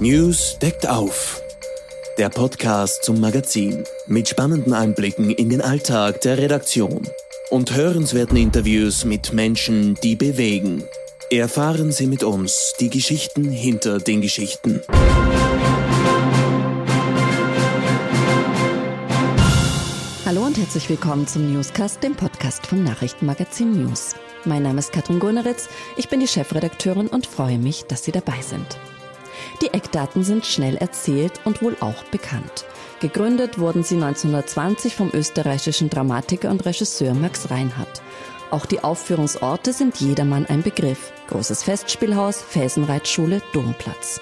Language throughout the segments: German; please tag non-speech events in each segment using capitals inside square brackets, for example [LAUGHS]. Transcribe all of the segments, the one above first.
News deckt auf. Der Podcast zum Magazin mit spannenden Einblicken in den Alltag der Redaktion und hörenswerten Interviews mit Menschen, die bewegen. Erfahren Sie mit uns die Geschichten hinter den Geschichten. Hallo und herzlich willkommen zum Newscast, dem Podcast vom Nachrichtenmagazin News. Mein Name ist Katrin Gunneritz, ich bin die Chefredakteurin und freue mich, dass Sie dabei sind. Die Eckdaten sind schnell erzählt und wohl auch bekannt. Gegründet wurden sie 1920 vom österreichischen Dramatiker und Regisseur Max Reinhardt. Auch die Aufführungsorte sind jedermann ein Begriff. Großes Festspielhaus, Felsenreitschule, Domplatz.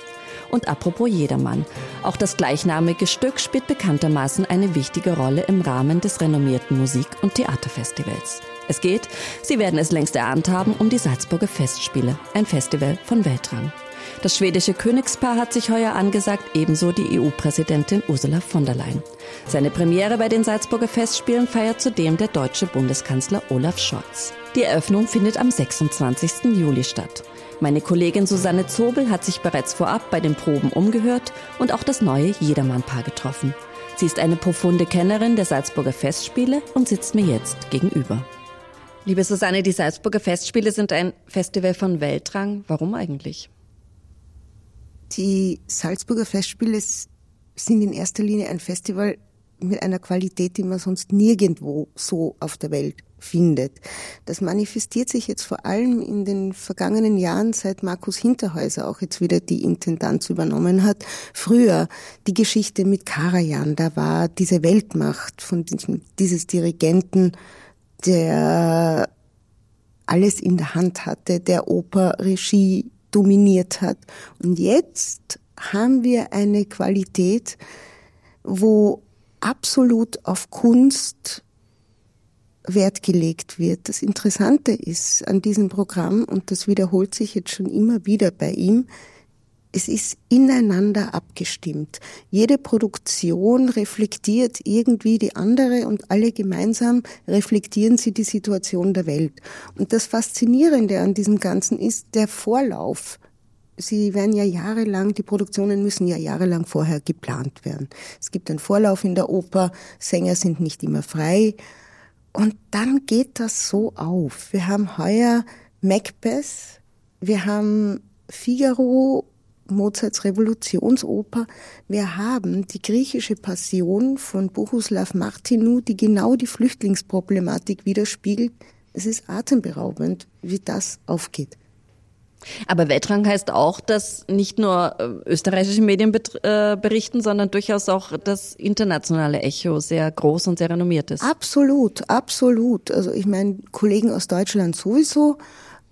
Und apropos jedermann, auch das gleichnamige Stück spielt bekanntermaßen eine wichtige Rolle im Rahmen des renommierten Musik- und Theaterfestivals. Es geht, Sie werden es längst erahnt haben, um die Salzburger Festspiele, ein Festival von Weltrang. Das schwedische Königspaar hat sich heuer angesagt, ebenso die EU-Präsidentin Ursula von der Leyen. Seine Premiere bei den Salzburger Festspielen feiert zudem der deutsche Bundeskanzler Olaf Scholz. Die Eröffnung findet am 26. Juli statt. Meine Kollegin Susanne Zobel hat sich bereits vorab bei den Proben umgehört und auch das neue Jedermann-Paar getroffen. Sie ist eine profunde Kennerin der Salzburger Festspiele und sitzt mir jetzt gegenüber. Liebe Susanne, die Salzburger Festspiele sind ein Festival von Weltrang. Warum eigentlich? Die Salzburger Festspiele sind in erster Linie ein Festival mit einer Qualität, die man sonst nirgendwo so auf der Welt findet. Das manifestiert sich jetzt vor allem in den vergangenen Jahren, seit Markus Hinterhäuser auch jetzt wieder die Intendanz übernommen hat. Früher die Geschichte mit Karajan, da war diese Weltmacht von diesem, dieses Dirigenten, der alles in der Hand hatte, der Operregie dominiert hat. Und jetzt haben wir eine Qualität, wo absolut auf Kunst Wert gelegt wird. Das Interessante ist an diesem Programm, und das wiederholt sich jetzt schon immer wieder bei ihm, es ist ineinander abgestimmt. Jede Produktion reflektiert irgendwie die andere und alle gemeinsam reflektieren sie die Situation der Welt. Und das Faszinierende an diesem Ganzen ist der Vorlauf. Sie werden ja jahrelang, die Produktionen müssen ja jahrelang vorher geplant werden. Es gibt einen Vorlauf in der Oper, Sänger sind nicht immer frei. Und dann geht das so auf. Wir haben heuer Macbeth, wir haben Figaro Mozarts Revolutionsoper. Wir haben die griechische Passion von Bohuslav Martinu, die genau die Flüchtlingsproblematik widerspiegelt. Es ist atemberaubend, wie das aufgeht. Aber Weltrang heißt auch, dass nicht nur äh, österreichische Medien äh, berichten, sondern durchaus auch das internationale Echo sehr groß und sehr renommiert ist. Absolut, absolut. Also ich meine, Kollegen aus Deutschland sowieso,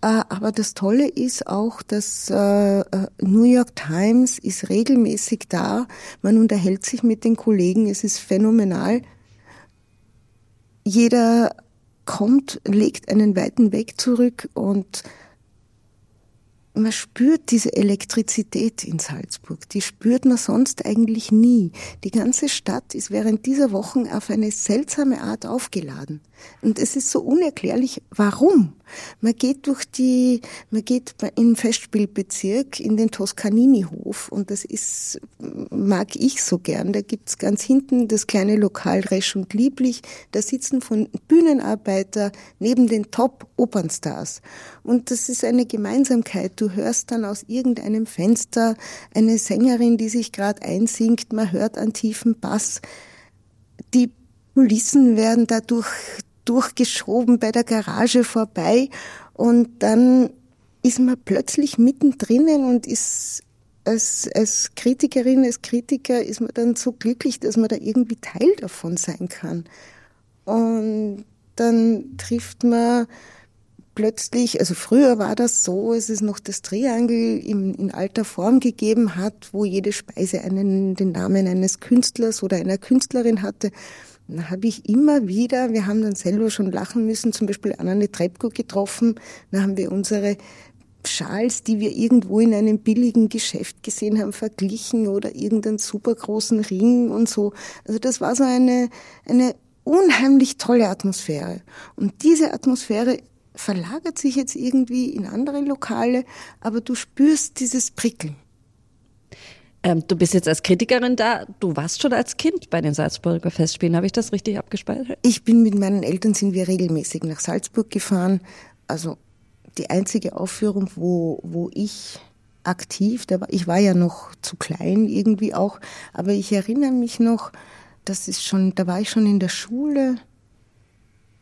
aber das Tolle ist auch, dass äh, äh, New York Times ist regelmäßig da. Man unterhält sich mit den Kollegen. Es ist phänomenal. Jeder kommt, legt einen weiten Weg zurück und man spürt diese Elektrizität in Salzburg. Die spürt man sonst eigentlich nie. Die ganze Stadt ist während dieser Wochen auf eine seltsame Art aufgeladen. Und es ist so unerklärlich, warum. Man geht durch die, man geht im Festspielbezirk in den Toscanini-Hof und das ist, mag ich so gern. Da gibt's ganz hinten das kleine Lokal Resch und Lieblich. Da sitzen von Bühnenarbeiter neben den Top-Opernstars. Und das ist eine Gemeinsamkeit. Du hörst dann aus irgendeinem Fenster eine Sängerin, die sich gerade einsingt. Man hört einen tiefen Bass. Die Kulissen werden dadurch durchgeschoben bei der Garage vorbei und dann ist man plötzlich mittendrin und ist als, als Kritikerin, als Kritiker ist man dann so glücklich, dass man da irgendwie Teil davon sein kann. Und dann trifft man plötzlich, also früher war das so, es ist noch das Triangel in, in alter Form gegeben hat, wo jede Speise einen, den Namen eines Künstlers oder einer Künstlerin hatte. Da habe ich immer wieder, wir haben dann selber schon lachen müssen, zum Beispiel Anne Trebko getroffen, da haben wir unsere Schals, die wir irgendwo in einem billigen Geschäft gesehen haben, verglichen oder irgendeinen super großen Ring und so. Also das war so eine, eine unheimlich tolle Atmosphäre. Und diese Atmosphäre verlagert sich jetzt irgendwie in andere Lokale, aber du spürst dieses Prickeln. Ähm, du bist jetzt als Kritikerin da. Du warst schon als Kind bei den Salzburger Festspielen. Habe ich das richtig abgespeichert? Ich bin mit meinen Eltern sind wir regelmäßig nach Salzburg gefahren. Also die einzige Aufführung, wo, wo ich aktiv, da war, ich war ja noch zu klein irgendwie auch, aber ich erinnere mich noch, das ist schon, da war ich schon in der Schule,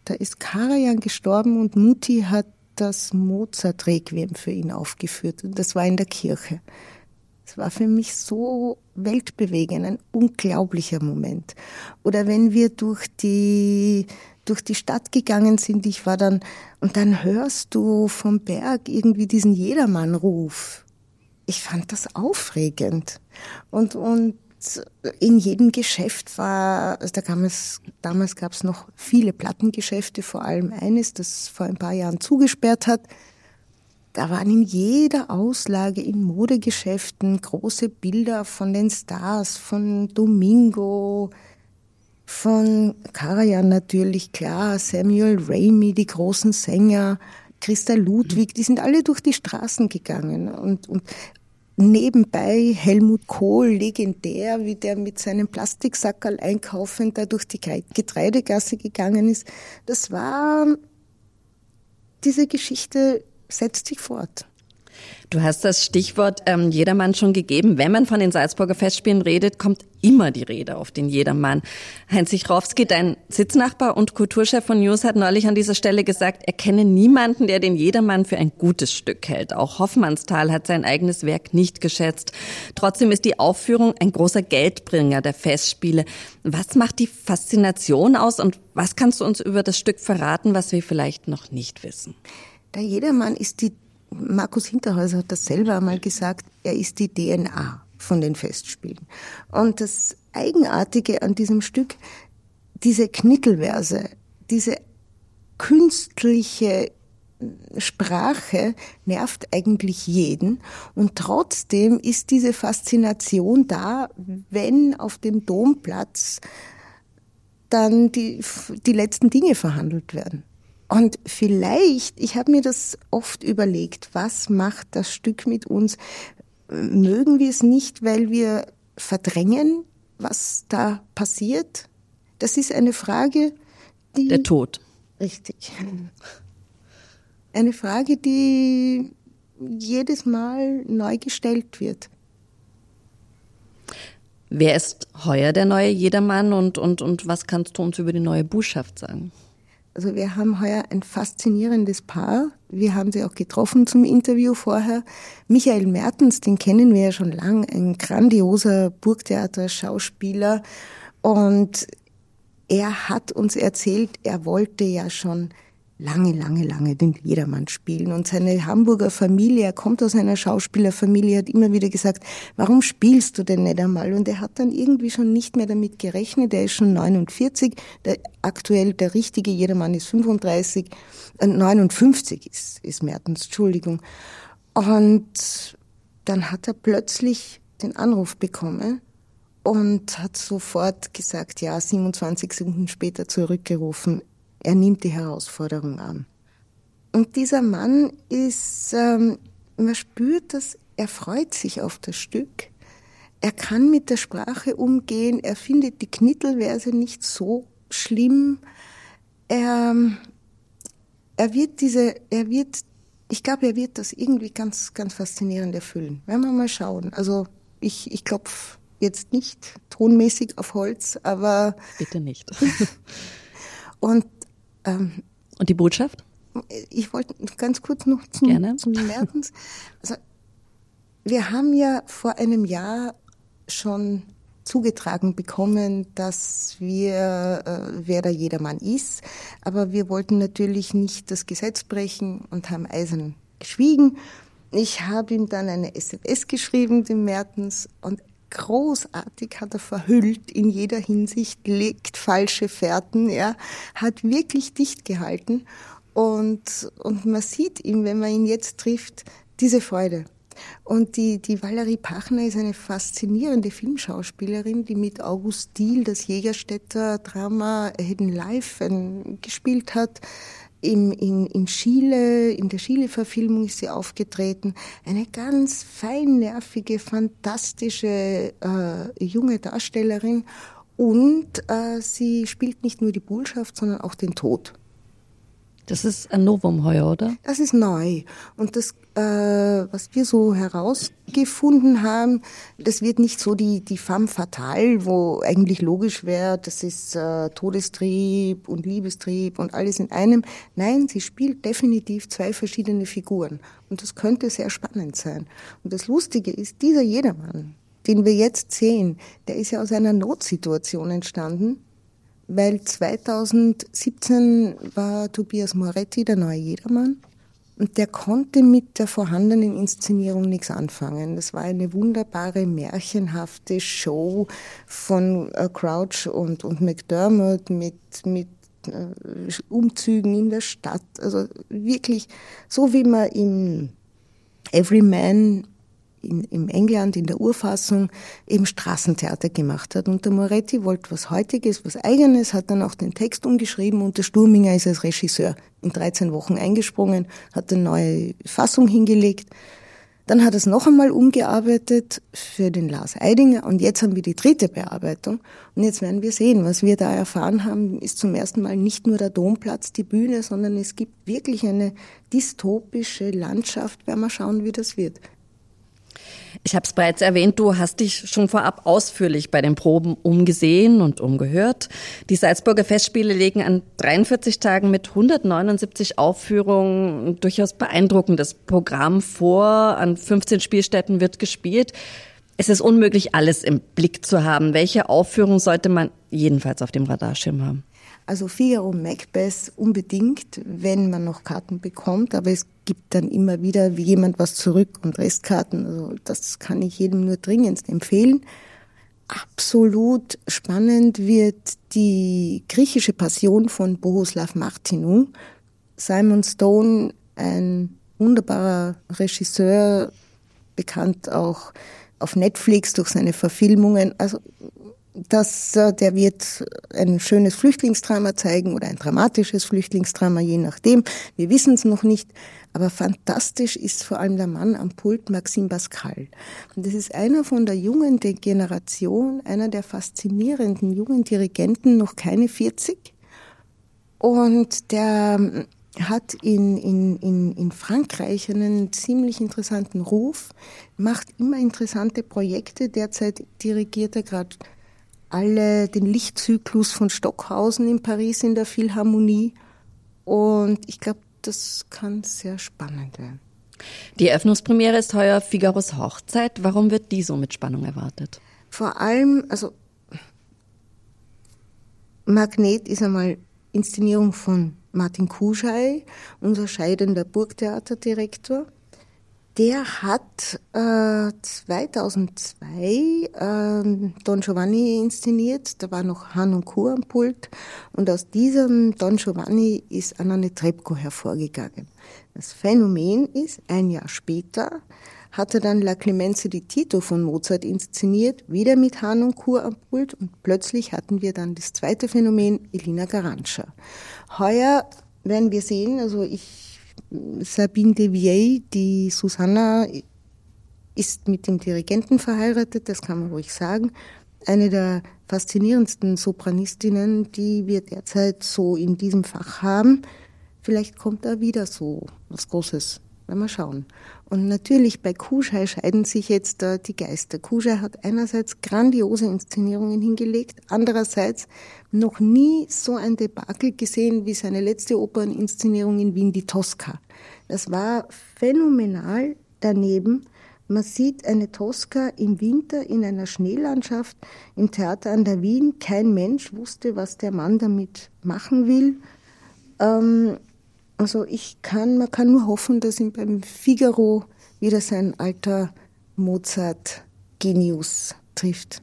da ist Karajan gestorben und Mutti hat das Mozart-Requiem für ihn aufgeführt. Und das war in der Kirche. Es war für mich so weltbewegend, ein unglaublicher Moment. Oder wenn wir durch die, durch die Stadt gegangen sind, ich war dann, und dann hörst du vom Berg irgendwie diesen Jedermannruf. Ich fand das aufregend. Und, und in jedem Geschäft war, also da kam es, damals gab es noch viele Plattengeschäfte, vor allem eines, das vor ein paar Jahren zugesperrt hat. Da waren in jeder Auslage in Modegeschäften große Bilder von den Stars, von Domingo, von Karajan natürlich, klar, Samuel Ramey, die großen Sänger, Christa Ludwig, die sind alle durch die Straßen gegangen und, und nebenbei Helmut Kohl, legendär, wie der mit seinem Plastiksackerl einkaufen da durch die Getreidegasse gegangen ist. Das war diese Geschichte setzt sich fort. Du hast das Stichwort ähm, Jedermann schon gegeben. Wenn man von den Salzburger Festspielen redet, kommt immer die Rede auf den Jedermann. Heinz Sichrowski, dein Sitznachbar und Kulturchef von News, hat neulich an dieser Stelle gesagt, er kenne niemanden, der den Jedermann für ein gutes Stück hält. Auch Hoffmannsthal hat sein eigenes Werk nicht geschätzt. Trotzdem ist die Aufführung ein großer Geldbringer der Festspiele. Was macht die Faszination aus und was kannst du uns über das Stück verraten, was wir vielleicht noch nicht wissen? Der Jedermann ist die, Markus Hinterhäuser hat das selber einmal gesagt, er ist die DNA von den Festspielen. Und das Eigenartige an diesem Stück, diese Knittelverse, diese künstliche Sprache nervt eigentlich jeden und trotzdem ist diese Faszination da, wenn auf dem Domplatz dann die, die letzten Dinge verhandelt werden. Und vielleicht, ich habe mir das oft überlegt, was macht das Stück mit uns? Mögen wir es nicht, weil wir verdrängen, was da passiert? Das ist eine Frage, die. Der Tod. Richtig. Eine Frage, die jedes Mal neu gestellt wird. Wer ist heuer der neue Jedermann und, und, und was kannst du uns über die neue Buchschaft sagen? Also wir haben heuer ein faszinierendes Paar. Wir haben sie auch getroffen zum Interview vorher. Michael Mertens, den kennen wir ja schon lang, ein grandioser Burgtheater-Schauspieler. Und er hat uns erzählt, er wollte ja schon lange, lange, lange den Jedermann spielen. Und seine Hamburger Familie, er kommt aus einer Schauspielerfamilie, hat immer wieder gesagt, warum spielst du denn nicht einmal? Und er hat dann irgendwie schon nicht mehr damit gerechnet. Er ist schon 49, der, aktuell der richtige Jedermann ist 35, äh, 59 ist, ist Mertens, Entschuldigung. Und dann hat er plötzlich den Anruf bekommen und hat sofort gesagt, ja, 27 Sekunden später zurückgerufen, er nimmt die Herausforderung an. Und dieser Mann ist, ähm, man spürt dass er freut sich auf das Stück. Er kann mit der Sprache umgehen. Er findet die Knittelverse nicht so schlimm. Er, er wird diese, er wird, ich glaube, er wird das irgendwie ganz, ganz faszinierend erfüllen. Werden wir mal schauen. Also ich, ich klopfe jetzt nicht tonmäßig auf Holz, aber. Bitte nicht. [LAUGHS] und ähm, Und die Botschaft? Ich wollte ganz kurz noch zum, Gerne. zum Mertens. Also, wir haben ja vor einem Jahr schon zugetragen bekommen, dass wir, äh, wer da jedermann ist. Aber wir wollten natürlich nicht das Gesetz brechen und haben eisern geschwiegen. Ich habe ihm dann eine SMS geschrieben, dem Mertens, und großartig hat er verhüllt in jeder Hinsicht, legt falsche Fährten, ja, hat wirklich dicht gehalten und, und man sieht ihm, wenn man ihn jetzt trifft, diese Freude. Und die, die Valerie Pachner ist eine faszinierende Filmschauspielerin, die mit August Diehl das Jägerstädter Drama Hidden Life gespielt hat. Im, in, in Chile, in der Chile-Verfilmung ist sie aufgetreten. Eine ganz feinnervige, fantastische äh, junge Darstellerin. Und äh, sie spielt nicht nur die Bullschaft, sondern auch den Tod. Das ist ein Novum heuer, oder? Das ist neu. Und das, äh, was wir so herausgefunden haben, das wird nicht so die, die femme fatale, wo eigentlich logisch wäre, das ist äh, Todestrieb und Liebestrieb und alles in einem. Nein, sie spielt definitiv zwei verschiedene Figuren. Und das könnte sehr spannend sein. Und das Lustige ist, dieser Jedermann, den wir jetzt sehen, der ist ja aus einer Notsituation entstanden weil 2017 war Tobias Moretti der neue Jedermann und der konnte mit der vorhandenen Inszenierung nichts anfangen. Das war eine wunderbare, märchenhafte Show von äh, Crouch und, und McDermott mit, mit äh, Umzügen in der Stadt. Also wirklich so, wie man im Everyman in, im England in der Urfassung eben Straßentheater gemacht hat. Und der Moretti wollte was Heutiges, was Eigenes, hat dann auch den Text umgeschrieben und der Sturminger ist als Regisseur in 13 Wochen eingesprungen, hat eine neue Fassung hingelegt. Dann hat er es noch einmal umgearbeitet für den Lars Eidinger und jetzt haben wir die dritte Bearbeitung. Und jetzt werden wir sehen, was wir da erfahren haben, ist zum ersten Mal nicht nur der Domplatz die Bühne, sondern es gibt wirklich eine dystopische Landschaft. Werden wir schauen, wie das wird. Ich habe es bereits erwähnt, du hast dich schon vorab ausführlich bei den Proben umgesehen und umgehört. Die Salzburger Festspiele legen an 43 Tagen mit 179 Aufführungen durchaus beeindruckendes Programm vor. An 15 Spielstätten wird gespielt. Es ist unmöglich, alles im Blick zu haben. Welche Aufführung sollte man jedenfalls auf dem Radarschirm haben? Also Figaro Macbeth unbedingt, wenn man noch Karten bekommt, aber es gibt dann immer wieder jemand was zurück und Restkarten. Also das kann ich jedem nur dringendst empfehlen. Absolut spannend wird die griechische Passion von Bohuslav Martinou. Simon Stone, ein wunderbarer Regisseur, bekannt auch auf Netflix durch seine Verfilmungen. Also dass äh, der wird ein schönes Flüchtlingsdrama zeigen oder ein dramatisches Flüchtlingsdrama, je nachdem. Wir wissen es noch nicht. Aber fantastisch ist vor allem der Mann am Pult, Maxim Pascal. Und das ist einer von der jungen Generation, einer der faszinierenden jungen Dirigenten, noch keine 40. Und der ähm, hat in, in, in, in Frankreich einen ziemlich interessanten Ruf, macht immer interessante Projekte. Derzeit dirigiert er gerade alle den Lichtzyklus von Stockhausen in Paris in der Philharmonie. Und ich glaube, das kann sehr spannend werden. Die Eröffnungspremiere ist heuer Figaros Hochzeit. Warum wird die so mit Spannung erwartet? Vor allem, also Magnet ist einmal Inszenierung von Martin Kuschei, unser scheidender Burgtheaterdirektor. Der hat äh, 2002 äh, Don Giovanni inszeniert. Da war noch Han und Kur am Pult. Und aus diesem Don Giovanni ist Anna Netrebko hervorgegangen. Das Phänomen ist, ein Jahr später hat er dann La Clemenza di Tito von Mozart inszeniert, wieder mit Han und Kur am Pult. Und plötzlich hatten wir dann das zweite Phänomen, Elina Garantscha. Heuer werden wir sehen, also ich Sabine Devier, die Susanna ist mit dem Dirigenten verheiratet, das kann man ruhig sagen. Eine der faszinierendsten Sopranistinnen, die wir derzeit so in diesem Fach haben. Vielleicht kommt da wieder so was Großes. Werden wir schauen. Und natürlich bei Kuschei scheiden sich jetzt äh, die Geister. Kuschei hat einerseits grandiose Inszenierungen hingelegt, andererseits noch nie so ein Debakel gesehen wie seine letzte Operninszenierung in Wien, die Tosca. Das war phänomenal daneben. Man sieht eine Tosca im Winter in einer Schneelandschaft im Theater an der Wien. Kein Mensch wusste, was der Mann damit machen will. Ähm, also ich kann, man kann nur hoffen, dass ihm beim Figaro wieder sein alter Mozart-Genius trifft.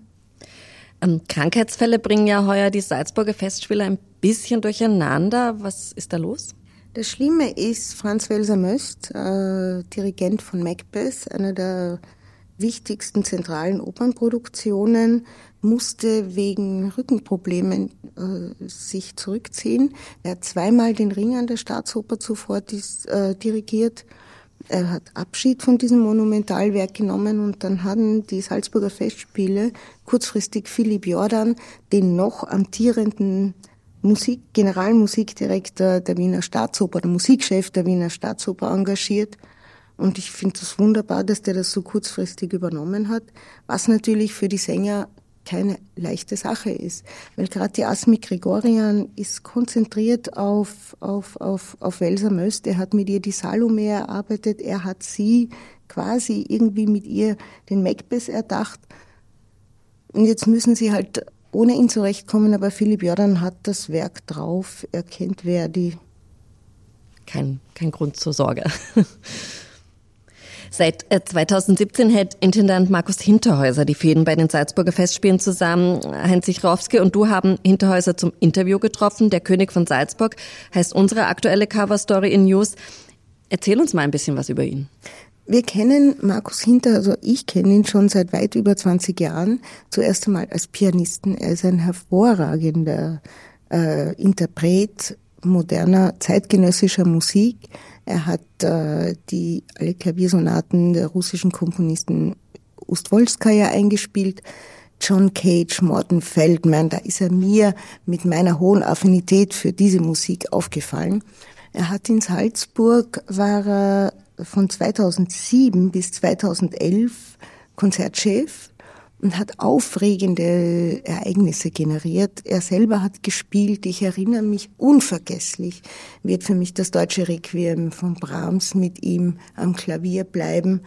Ähm, Krankheitsfälle bringen ja heuer die Salzburger Festspiele ein bisschen durcheinander. Was ist da los? Das Schlimme ist, Franz Welser Möst, äh, Dirigent von Macbeth, einer der wichtigsten zentralen Opernproduktionen, musste wegen Rückenproblemen äh, sich zurückziehen. Er hat zweimal den Ring an der Staatsoper zuvor dis, äh, dirigiert. Er hat Abschied von diesem Monumentalwerk genommen und dann hatten die Salzburger Festspiele kurzfristig Philipp Jordan, den noch amtierenden Musik, Generalmusikdirektor der Wiener Staatsoper, der Musikchef der Wiener Staatsoper engagiert. Und ich finde es das wunderbar, dass der das so kurzfristig übernommen hat, was natürlich für die Sänger keine leichte Sache ist. Weil gerade die Asmi Gregorian ist konzentriert auf, auf, auf, auf Welser Möst. Er hat mit ihr die Salome erarbeitet. Er hat sie quasi irgendwie mit ihr den Macbeth erdacht. Und jetzt müssen sie halt ohne ihn zurechtkommen, aber Philipp Jordan hat das Werk drauf. Er kennt Verdi. Kein, kein Grund zur Sorge. [LAUGHS] Seit 2017 äh, hält Intendant Markus Hinterhäuser die Fäden bei den Salzburger Festspielen zusammen. Heinz Sichrowski und du haben Hinterhäuser zum Interview getroffen. Der König von Salzburg heißt unsere aktuelle Coverstory in News. Erzähl uns mal ein bisschen was über ihn. Wir kennen Markus Hinter, also ich kenne ihn schon seit weit über 20 Jahren. Zuerst einmal als Pianisten. Er ist ein hervorragender äh, Interpret moderner zeitgenössischer Musik. Er hat äh, die alle Klaviersonaten der russischen Komponisten Ustwolskaya eingespielt. John Cage, Morton Feldman, da ist er mir mit meiner hohen Affinität für diese Musik aufgefallen. Er hat in Salzburg, war er von 2007 bis 2011 Konzertchef und hat aufregende Ereignisse generiert. Er selber hat gespielt. Ich erinnere mich unvergesslich, wird für mich das deutsche Requiem von Brahms mit ihm am Klavier bleiben.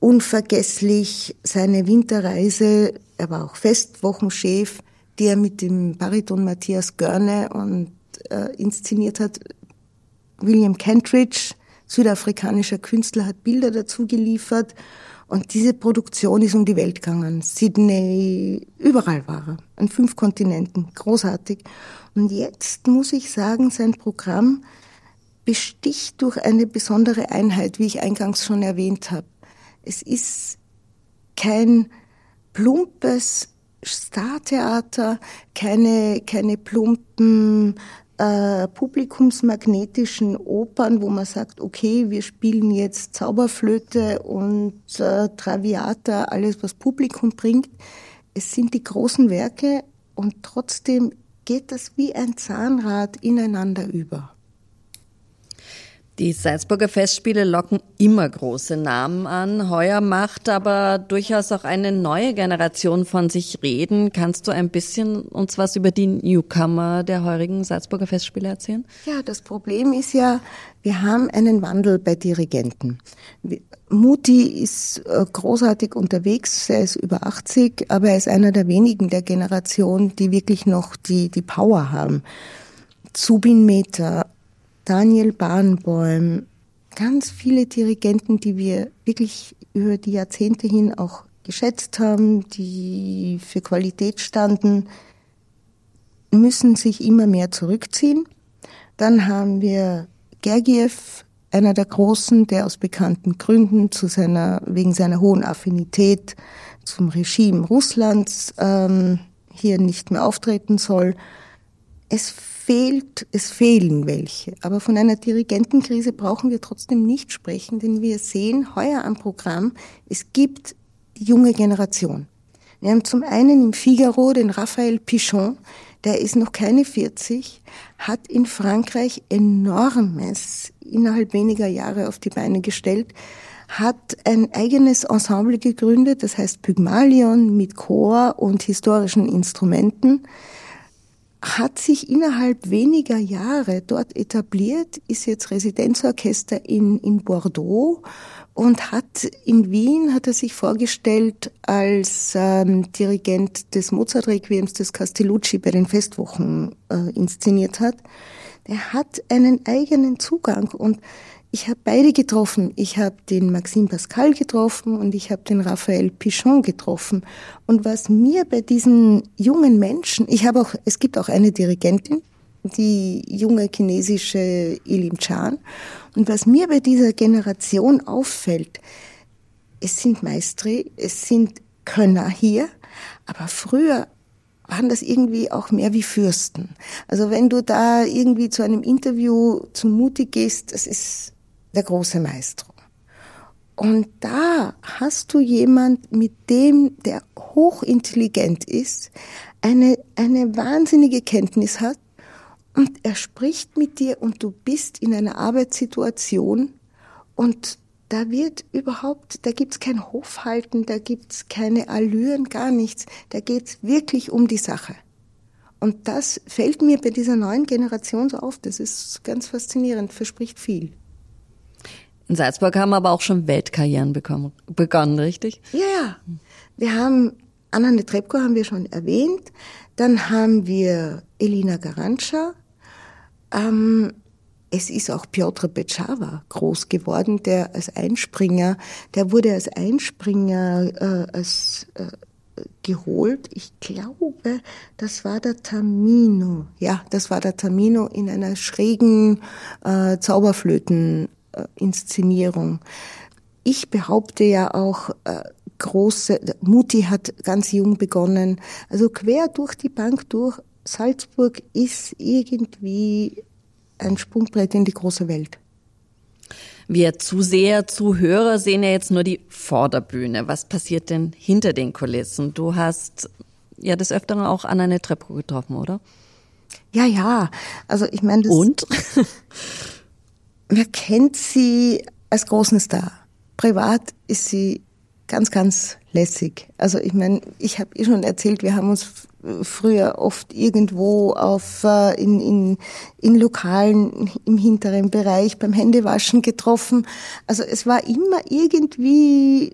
Unvergesslich seine Winterreise. Er war auch Festwochenchef, die er mit dem Bariton Matthias Görne und äh, inszeniert hat. William Kentridge, südafrikanischer Künstler, hat Bilder dazu geliefert. Und diese Produktion ist um die Welt gegangen. Sydney, überall war er. An fünf Kontinenten. Großartig. Und jetzt muss ich sagen, sein Programm besticht durch eine besondere Einheit, wie ich eingangs schon erwähnt habe. Es ist kein plumpes Startheater, keine, keine plumpen äh, publikumsmagnetischen Opern, wo man sagt, okay, wir spielen jetzt Zauberflöte und äh, Traviata, alles was Publikum bringt. Es sind die großen Werke und trotzdem geht das wie ein Zahnrad ineinander über. Die Salzburger Festspiele locken immer große Namen an. Heuer macht aber durchaus auch eine neue Generation von sich reden. Kannst du ein bisschen uns was über die Newcomer der heurigen Salzburger Festspiele erzählen? Ja, das Problem ist ja, wir haben einen Wandel bei Dirigenten. Muti ist äh, großartig unterwegs, er ist über 80, aber er ist einer der wenigen der Generation, die wirklich noch die, die Power haben. Zubin Mehta, Daniel Bahnbäum, ganz viele Dirigenten, die wir wirklich über die Jahrzehnte hin auch geschätzt haben, die für Qualität standen, müssen sich immer mehr zurückziehen. Dann haben wir Gergiev, einer der Großen, der aus bekannten Gründen zu seiner, wegen seiner hohen Affinität zum Regime Russlands ähm, hier nicht mehr auftreten soll. Es fehlt, es fehlen welche. Aber von einer Dirigentenkrise brauchen wir trotzdem nicht sprechen, denn wir sehen heuer am Programm, es gibt die junge Generation. Wir haben zum einen im Figaro den Raphael Pichon, der ist noch keine 40, hat in Frankreich enormes innerhalb weniger Jahre auf die Beine gestellt, hat ein eigenes Ensemble gegründet, das heißt Pygmalion mit Chor und historischen Instrumenten hat sich innerhalb weniger Jahre dort etabliert, ist jetzt Residenzorchester in, in Bordeaux und hat in Wien, hat er sich vorgestellt als ähm, Dirigent des Mozart-Requiems, des Castellucci bei den Festwochen äh, inszeniert hat. Der hat einen eigenen Zugang und ich habe beide getroffen. Ich habe den Maxime Pascal getroffen und ich habe den Raphael Pichon getroffen. Und was mir bei diesen jungen Menschen, ich habe auch, es gibt auch eine Dirigentin, die junge chinesische Ilim Chan. Und was mir bei dieser Generation auffällt, es sind Maestri, es sind Könner hier, aber früher waren das irgendwie auch mehr wie Fürsten. Also wenn du da irgendwie zu einem Interview zu Mutti gehst, das ist der große Maestro. Und da hast du jemand, mit dem, der hochintelligent ist, eine, eine wahnsinnige Kenntnis hat und er spricht mit dir und du bist in einer Arbeitssituation und da wird überhaupt, da gibt's kein Hofhalten, da gibt's keine Allüren, gar nichts. Da geht's wirklich um die Sache. Und das fällt mir bei dieser neuen Generation so auf. Das ist ganz faszinierend, verspricht viel. In Salzburg haben aber auch schon Weltkarrieren bekommen, begonnen, richtig? Ja, ja. Wir haben Anna Netrebko haben wir schon erwähnt. Dann haben wir Elina Garantscha. Ähm, es ist auch Piotr Betschawa groß geworden, der als Einspringer, der wurde als Einspringer äh, als, äh, geholt. Ich glaube, das war der Tamino. Ja, das war der Tamino in einer schrägen äh, Zauberflöten-Inszenierung. ich behaupte ja auch, äh, große, Mutti hat ganz jung begonnen. Also quer durch die Bank durch, Salzburg ist irgendwie ein Sprungbrett in die große Welt. Wir Zuseher, Zuhörer sehen ja jetzt nur die Vorderbühne. Was passiert denn hinter den Kulissen? Du hast ja des Öfteren auch an eine Treppe getroffen, oder? Ja, ja. Also ich meine, und [LAUGHS] wer kennt sie als großen Star? Privat ist sie ganz, ganz lässig. Also ich meine, ich habe eh schon erzählt, wir haben uns früher oft irgendwo auf äh, in, in, in Lokalen im hinteren Bereich beim Händewaschen getroffen. Also es war immer irgendwie,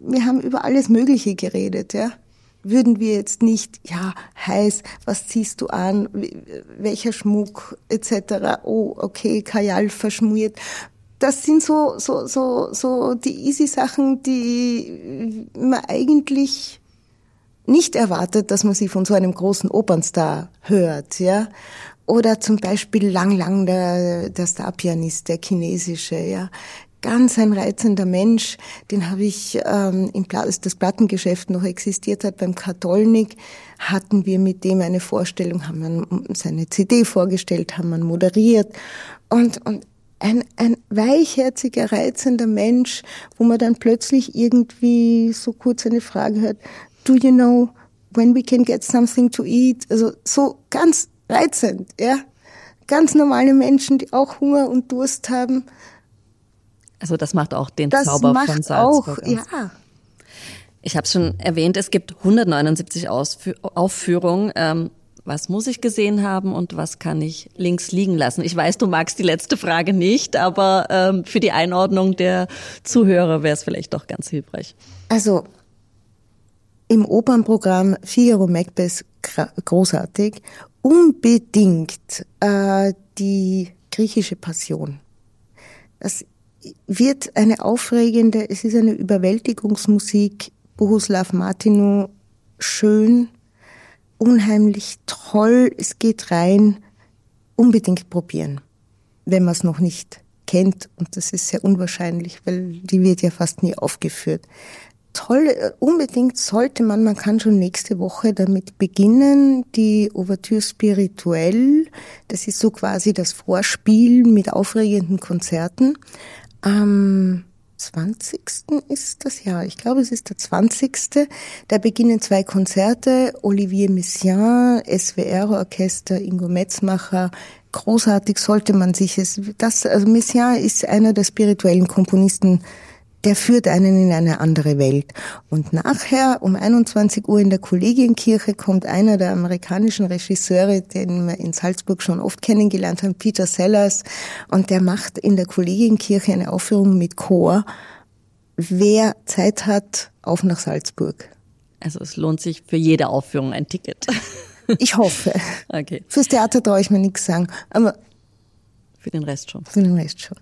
wir haben über alles Mögliche geredet, ja. Würden wir jetzt nicht, ja, heiß, was ziehst du an, welcher Schmuck etc. Oh, okay, Kajal verschmiert. Das sind so so so so die easy Sachen, die man eigentlich nicht erwartet, dass man sie von so einem großen Opernstar hört, ja. Oder zum Beispiel Lang Lang, der, der Starpianist, der chinesische, ja. Ganz ein reizender Mensch, den habe ich, ähm, im Pla als das Plattengeschäft noch existiert hat, beim Katholnik, hatten wir mit dem eine Vorstellung, haben wir seine CD vorgestellt, haben wir moderiert und, und ein, ein weichherziger, reizender Mensch, wo man dann plötzlich irgendwie so kurz eine Frage hört, do you know when we can get something to eat? Also so ganz reizend, ja. Ganz normale Menschen, die auch Hunger und Durst haben. Also das macht auch den das Zauber macht von Salzburg auch, aus. ja. Ich habe schon erwähnt, es gibt 179 Ausfü Aufführungen. Ähm, was muss ich gesehen haben und was kann ich links liegen lassen? Ich weiß, du magst die letzte Frage nicht, aber ähm, für die Einordnung der Zuhörer wäre es vielleicht doch ganz hilfreich. Also im Opernprogramm Figaro Macbeth großartig. Unbedingt äh, die griechische Passion. Das wird eine aufregende, es ist eine Überwältigungsmusik. Bohuslav Martinu, schön, unheimlich toll, es geht rein. Unbedingt probieren, wenn man es noch nicht kennt. Und das ist sehr unwahrscheinlich, weil die wird ja fast nie aufgeführt toll, äh, unbedingt sollte man, man kann schon nächste Woche damit beginnen, die Ouvertüre spirituell, das ist so quasi das Vorspiel mit aufregenden Konzerten. Am 20. ist das Jahr, ich glaube es ist der 20. Da beginnen zwei Konzerte, Olivier Messiaen, SWR-Orchester, Ingo Metzmacher, großartig sollte man sich es, das, also Messiaen ist einer der spirituellen Komponisten der führt einen in eine andere Welt. Und nachher um 21 Uhr in der Kollegienkirche kommt einer der amerikanischen Regisseure, den wir in Salzburg schon oft kennengelernt haben, Peter Sellers, und der macht in der Kollegienkirche eine Aufführung mit Chor. Wer Zeit hat, auf nach Salzburg. Also es lohnt sich für jede Aufführung ein Ticket. [LAUGHS] Ich hoffe. Okay. Fürs Theater traue ich mir nichts sagen, aber für den Rest schon. Für den Rest schon.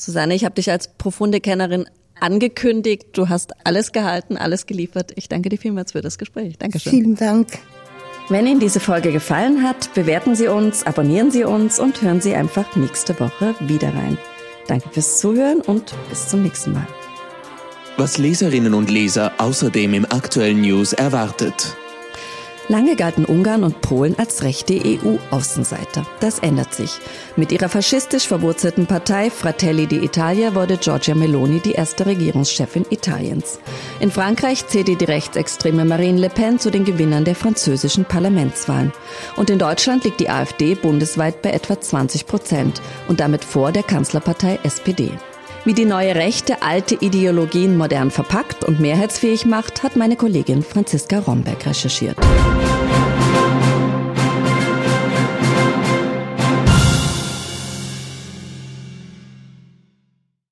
Susanne, ich habe dich als profunde Kennerin angekündigt. Du hast alles gehalten, alles geliefert. Ich danke dir vielmals für das Gespräch. Dankeschön. Vielen Dank. Wenn Ihnen diese Folge gefallen hat, bewerten Sie uns, abonnieren Sie uns und hören Sie einfach nächste Woche wieder rein. Danke fürs Zuhören und bis zum nächsten Mal. was Leserinnen und Leser außerdem im aktuellen News erwartet. Lange galten Ungarn und Polen als rechte EU-Außenseiter. Das ändert sich. Mit ihrer faschistisch verwurzelten Partei Fratelli d'Italia wurde Giorgia Meloni die erste Regierungschefin Italiens. In Frankreich zählte die rechtsextreme Marine Le Pen zu den Gewinnern der französischen Parlamentswahlen. Und in Deutschland liegt die AfD bundesweit bei etwa 20 Prozent und damit vor der Kanzlerpartei SPD. Wie die neue Rechte alte Ideologien modern verpackt und mehrheitsfähig macht, hat meine Kollegin Franziska Romberg recherchiert.